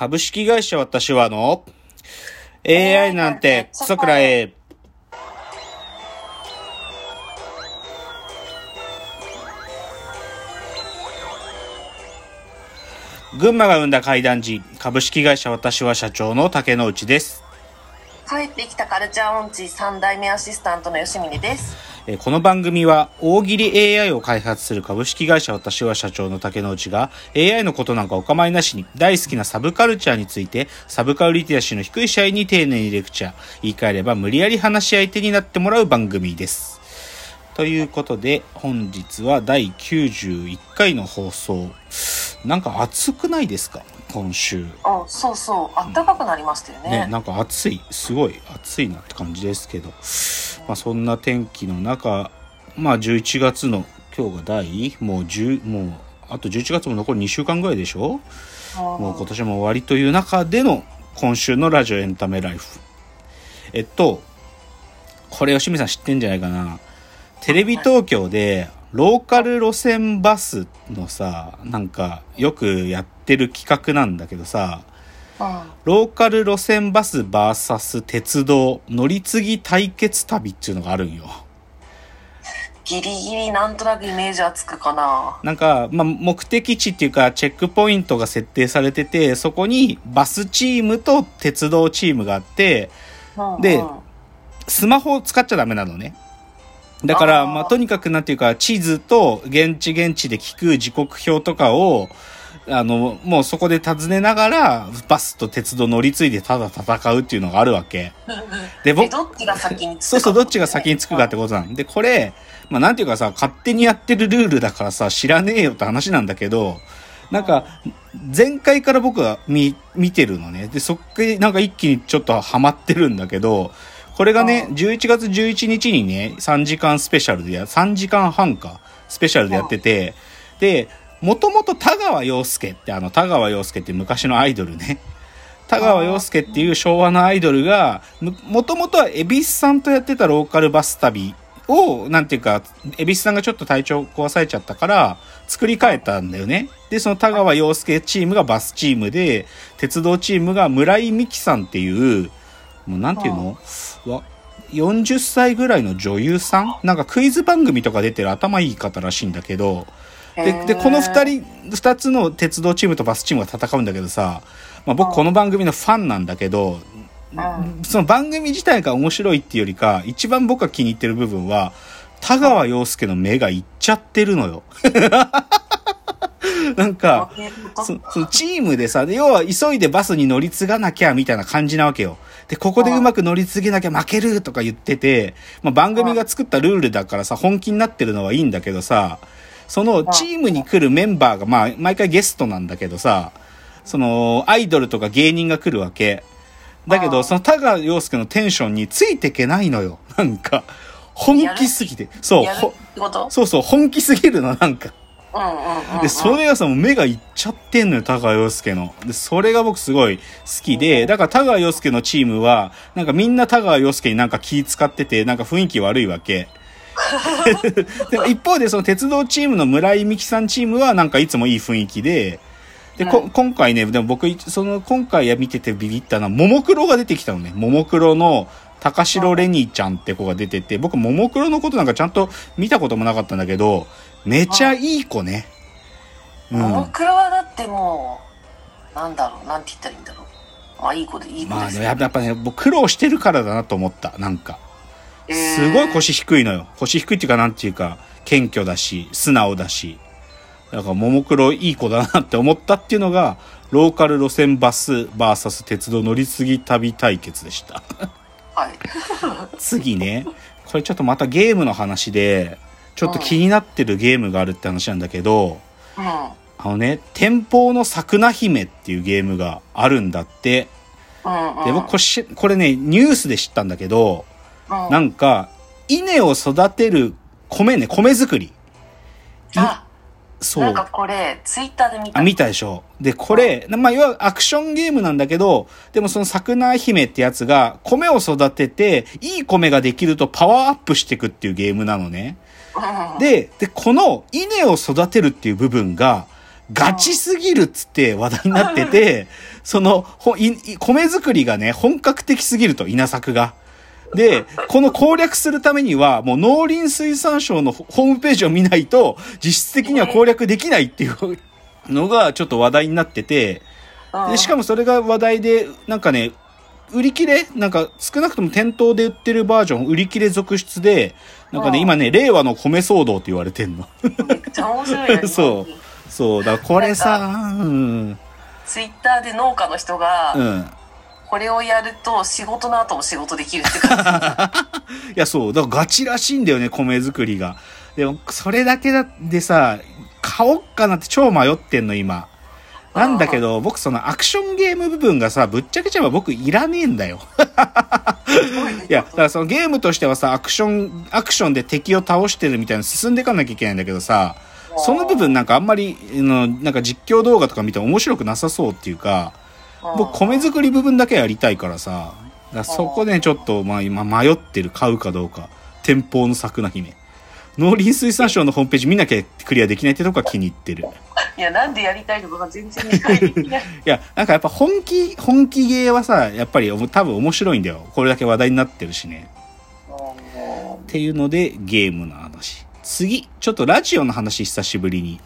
株式会社私はの AI なんてクソくらえ。群馬が生んだ怪談時、株式会社私は社長の竹之内です。帰ってきたカルチャー音痴3代目アシスタントの吉峰です。この番組は大喜利 AI を開発する株式会社私は社長の竹之内が AI のことなんかお構いなしに大好きなサブカルチャーについてサブカルリテラシーの低い社員に丁寧にレクチャー言い換えれば無理やり話し相手になってもらう番組です。ということで本日は第91回の放送なんか暑くないですか？今週。あ、そうそう、あったかくなりましたよね。ね、なんか暑い、すごい暑いなって感じですけど、まあそんな天気の中、まあ11月の今日が第、もう10、もうあと11月も残り2週間ぐらいでしょ？もう今年も終わりという中での今週のラジオエンタメライフ。えっと、これ吉見さん知ってんじゃないかな。テレビ東京でローカル路線バスのさ、なんかよくやってる企画なんだけどさ、うんローカル路線バス VS 鉄道乗り継ぎ対決旅っていうのがあるんよ。ギリギリなんとなくイメージはつくかな。なんか、まあ、目的地っていうか、チェックポイントが設定されてて、そこにバスチームと鉄道チームがあって、うんでうんスマホを使っちゃダメなのね。だから、まあ、とにかくなんていうか、地図と現地現地で聞く時刻表とかを、あの、もうそこで尋ねながら、バスと鉄道乗り継いでただ戦うっていうのがあるわけ。で、え、僕、どっちが先につくかそうそう、どっちが先につくかってことなんで、これ、まあなんていうかさ、勝手にやってるルールだからさ、知らねえよって話なんだけど、なんか、前回から僕は見、見てるのね。で、そっからなんか一気にちょっとハマってるんだけど、これがね、うん11月11日にね、3時間スペシャルでや、3時間半か、スペシャルでやってて、で、もともと田川陽介って、あの、田川陽介って昔のアイドルね。田川陽介っていう昭和のアイドルが、むもともとは恵比寿さんとやってたローカルバス旅を、なんていうか、恵比寿さんがちょっと体調壊されちゃったから、作り変えたんだよね。で、その田川陽介チームがバスチームで、鉄道チームが村井美樹さんっていう、もうなんていうの？わ40歳ぐらいの女優さん？なんかクイズ番組とか出てる頭いい方らしいんだけど、で、で、この二人、二つの鉄道チームとバスチームが戦うんだけどさ、まあ僕この番組のファンなんだけど、うんその番組自体が面白いっていうよりか、一番僕が気に入ってる部分は、田川陽介の目がいっちゃってるのよ。なんか、そそのチームでさ、で要は急いでバスに乗り継がなきゃみたいな感じなわけよ。で、ここでうまく乗り継げなきゃ負けるとか言ってて、まあ、番組が作ったルールだからさ、本気になってるのはいいんだけどさ、そのチームに来るメンバーが、まあ、毎回ゲストなんだけどさ、その、アイドルとか芸人が来るわけ。だけど、その田川陽介のテンションについてけないのよ。なんか、本気すぎて。そう、そうそう、本気すぎるの、なんか。で、それがさ、もう目がいっちゃってんのよ、田川陽介の。で、それが僕すごい好きで、だから田川陽介のチームは、なんかみんな田川陽介になんか気使ってて、なんか雰囲気悪いわけ。でも一方でその鉄道チームの村井美樹さんチームはなんかいつもいい雰囲気で、で、こうん今回ね、でも僕、その今回見ててビビったのは、ももクロが出てきたのね。ももクロの高城レニーちゃんって子が出てて、僕、ももクロのことなんかちゃんと見たこともなかったんだけど、めちゃいい子ね。うん。ももクロはだってもう、なんだろう、なんて言ったらいいんだろう。まあいい子でいい子まあね、ですよ。やっぱね、僕苦労してるからだなと思った。なんか。えーすごい腰低いのよ。腰低いっていうか、なんていうか、謙虚だし、素直だし。だから、ももクロいい子だなって思ったっていうのが、ローカル路線バス VS 鉄道乗り継ぎ旅対決でした。はい。次ね、これちょっとまたゲームの話で、ちょっと気になってるゲームがあるって話なんだけど、うん。あのね、天保の桜姫っていうゲームがあるんだって。うんうん。で、僕これし、これね、ニュースで知ったんだけど、うん、なんか、稲を育てる米ね、米作り。あ、そうなんか。これ、ツイッターで見た。あ、見たでしょ。で、これ、まあ、要はアクションゲームなんだけど、でもその桜姫ってやつが、米を育てて、いい米ができるとパワーアップしていくっていうゲームなのね。うんで、で、この稲を育てるっていう部分が、ガチすぎるっつって話題になってて、その、ほいい米作りがね、本格的すぎると、稲作が。で、この攻略するためには、もう農林水産省のホホームページを見ないと、実質的には攻略できないっていうのがちょっと話題になってて、でしかもそれが話題で、なんかね、売り切れなんか少なくとも店頭で売ってるバージョン売り切れ続出で、なんかね、うん今ね、令和の米騒動って言われてんの。めっちゃ面白いよね。そう。そう、だからこれさ、うん。ツイッターで農家の人が、うん。これをやると仕事の後も仕事できるって感じ。いや、そう。だからガチらしいんだよね、米作りが。でも、それだけだでさ、買おっかなって超迷ってんの、今。なんだけど、僕そのアクションゲーム部分がさ、ぶっちゃけちゃえば僕いらねえんだよ。いや、だからそのゲームとしてはさ、アクション、アクションで敵を倒してるみたいな進んでいかなきゃいけないんだけどさ、その部分なんかあんまり、あの、なんか実況動画とか見て面白くなさそうっていうか、僕米作り部分だけやりたいからさ、だそこでちょっとまあ今迷ってる買うかどうか。天保の桜姫。農林水産省のホームページ見なきゃクリアできないってとこが気に入ってる。いや、なんでやりたいのかが全然理解できない。いや、なんかやっぱ本気、本気ゲーはさ、やっぱり多分面白いんだよ。これだけ話題になってるしね。っていうので、ゲームの話。次、ちょっとラジオの話久しぶりに。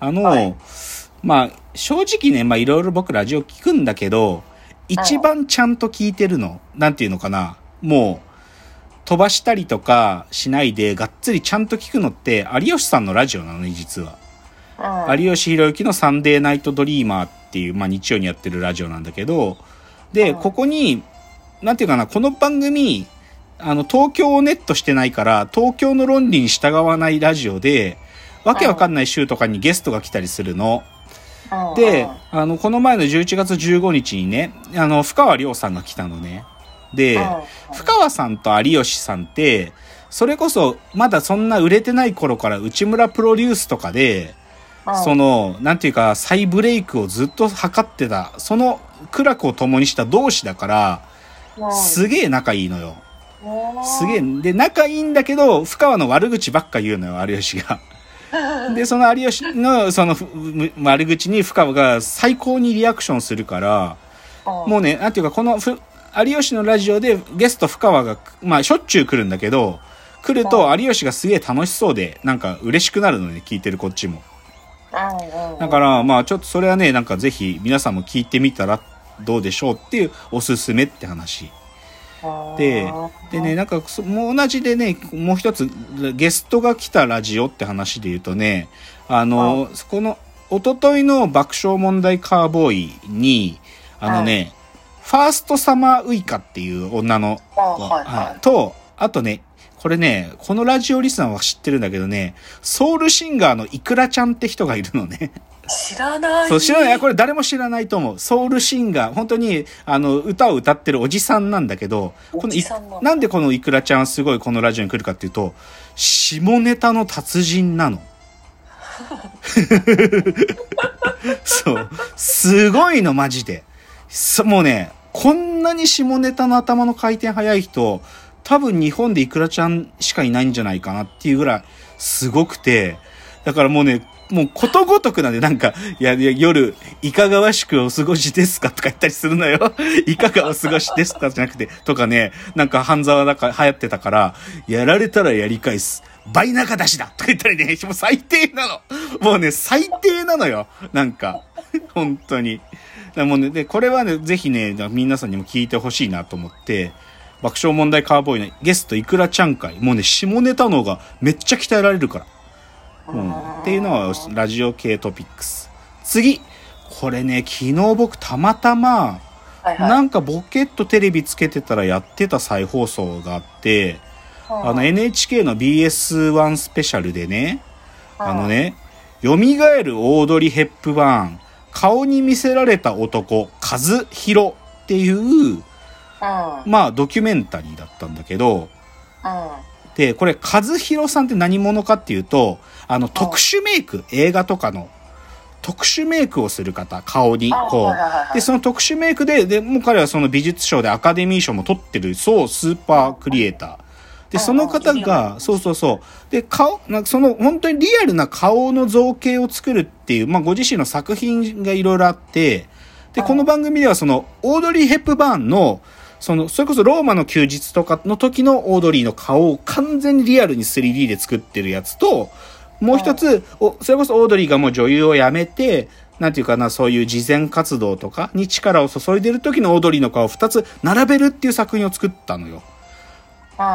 あの、はいまあ、正直ね、まあいろいろ僕ラジオ聞くんだけど、一番ちゃんと聞いてるの、なんていうのかな、もう、飛ばしたりとかしないで、がっつりちゃんと聞くのって、有吉さんのラジオなのね、実は。うん有吉弘行のサンデーナイトドリーマーっていう、まあ日曜にやってるラジオなんだけど、で、うんここに、なんていうかな、この番組、あの、東京をネットしてないから、東京の論理に従わないラジオで、わけわかんない週とかにゲストが来たりするの。うんで、あの、この前の11月15日にね、あの、深川亮さんが来たのね。で、深川さんと有吉さんって、それこそ、まだそんな売れてない頃から内村プロデュースとかで、うんその、なんていうか、再ブレイクをずっと測ってた、その苦楽を共にした同志だから、うんすげえ仲いいのよ。うんすげえ。で、仲いいんだけど、深川の悪口ばっか言うのよ、有吉が。で、その有吉の、その悪口に深川が最高にリアクションするから、もうね、なんていうか、このふ、有吉のラジオでゲスト深川が、まあ、しょっちゅう来るんだけど、来ると有吉がすげえ楽しそうで、なんか嬉しくなるのね、聞いてるこっちも。だから、まあ、ちょっとそれはね、なんかぜひ皆さんも聞いてみたらどうでしょうっていうおすすめって話。で、でね、なんかそ、もう同じでね、もう一つ、ゲストが来たラジオって話で言うとね、あの、この、一昨日の爆笑問題カーボーイに、あのね、ファーストサマーウイカっていう女のあはい。はい。と、あとね、これね、このラジオリスナーは知ってるんだけどね、ソウルシンガーのイクラちゃんって人がいるのね。知らない。そう、知らない。これ誰も知らないと思う。ソウルシンガー。本当に、あの、歌を歌ってるおじさんなんだけど、このなんでこのイクラちゃんすごいこのラジオに来るかっていうと、下ネタの達人なの。そう。すごいの、マジで。そもうね、こんなに下ネタの頭の回転早い人、多分日本でイクラちゃんしかいないんじゃないかなっていうぐらい、すごくて、だからもうね、もうことごとくなんで、なんか、いや、いや夜、いかがわしくお過ごしですかとか言ったりするのよ。いかがお過ごしですかじゃなくて、とかね、なんか半沢だか流行ってたから、やられたらやり返す。倍中出しだとか言ったりね、もう最低なの。もうね、最低なのよ。なんか、本当に。もうね、で、これはね、ぜひね、皆さんにも聞いてほしいなと思って、爆笑問題カーボーイのゲストいくらちゃん会。もうね、下ネタの方がめっちゃ鍛えられるから。うん、っていうのはラジオ系トピックス。次。これね、昨日僕たまたま、はいはいなんかボケっとテレビつけてたらやってた再放送があって、あの NHK の BS1 スペシャルでね、あのね、蘇るオードリー・ヘップバーン、顔に見せられた男、和弘っていう、まあドキュメンタリーだったんだけど、で、これ、和弘さんって何者かっていうと、あの、特殊メイク、映画とかの、特殊メイクをする方、顔に、こう。で、その特殊メイクで、で、もう彼はその美術賞でアカデミー賞も取ってる、そう、スーパークリエイター。で、その方が、そうそうそう。で、顔、なんかその本当にリアルな顔の造形を作るっていう、まあご自身の作品がいろいろあって、で、この番組ではその、オードリー・ヘップバーンの、その、それこそローマの休日とかの時のオードリーの顔を完全にリアルに 3D で作ってるやつと、もう一つ、おそれこそオードリーがもう女優を辞めて、なんていうかな、そういう慈善活動とかに力を注いでる時のオードリーの顔を二つ並べるっていう作品を作ったのよ。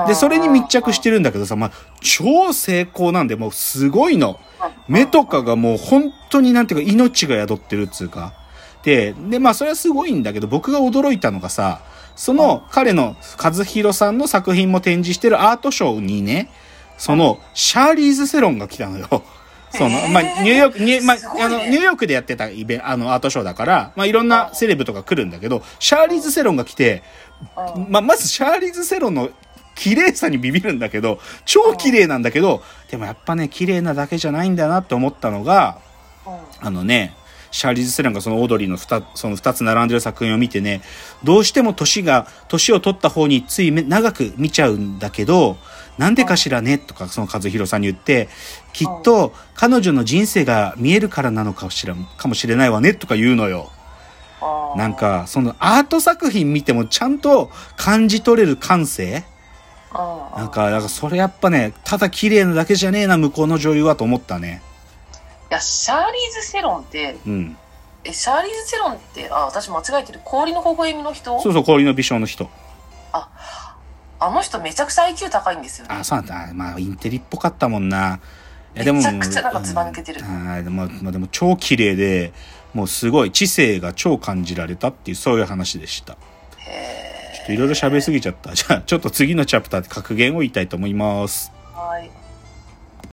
で、それに密着してるんだけどさ、まあ、超成功なんで、もうすごいの。目とかがもう本当になんていうか命が宿ってるっつうか。で、で、まあそれはすごいんだけど、僕が驚いたのがさ、その彼の和弘さんの作品も展示してるアートショーにね、そのシャーリーズ・セロンが来たのよ。その、まあ、ニューヨーク、にまあ、あの、ニューヨークでやってたイベンあの、アートショーだから、まあ、いろんなセレブとか来るんだけど、シャーリーズ・セロンが来て、まあ、まずシャーリーズ・セロンの綺麗さにビビるんだけど、超綺麗なんだけど、でもやっぱね、綺麗なだけじゃないんだなって思ったのが、あのね、シャーリーズ・セロンがそのオードリーの二その二つ並んでる作品を見てね、どうしても年が、年を取った方についめ長く見ちゃうんだけど、なんでかしらね？とか、その和弘さんに言って、きっと彼女の人生が見えるからなのかしら、かもしれないわねとか言うのよ。なんか、そのアート作品見てもちゃんと感じ取れる感性？なんか、なんかそれやっぱね、ただ綺麗なだけじゃねえな、向こうの女優はと思ったね。いや、シャーリーズ・セロンって、うん。え、シャーリーズ・セロンって、あ、私間違えてる。氷の微笑みの人？そうそう、氷の美少の人。あの人めちゃくちゃ IQ 高いんですよね。あ、そうなんだ。まあ、インテリっぽかったもんな。めちゃくちゃなんかずば抜けてるうんあでも、まあ、でも超綺麗で、もうすごい知性が超感じられたっていう、そういう話でした。ちょへっといろいろ喋りすぎちゃった。じゃあ、ちょっと次のチャプターで格言を言いたいと思います。ーはい。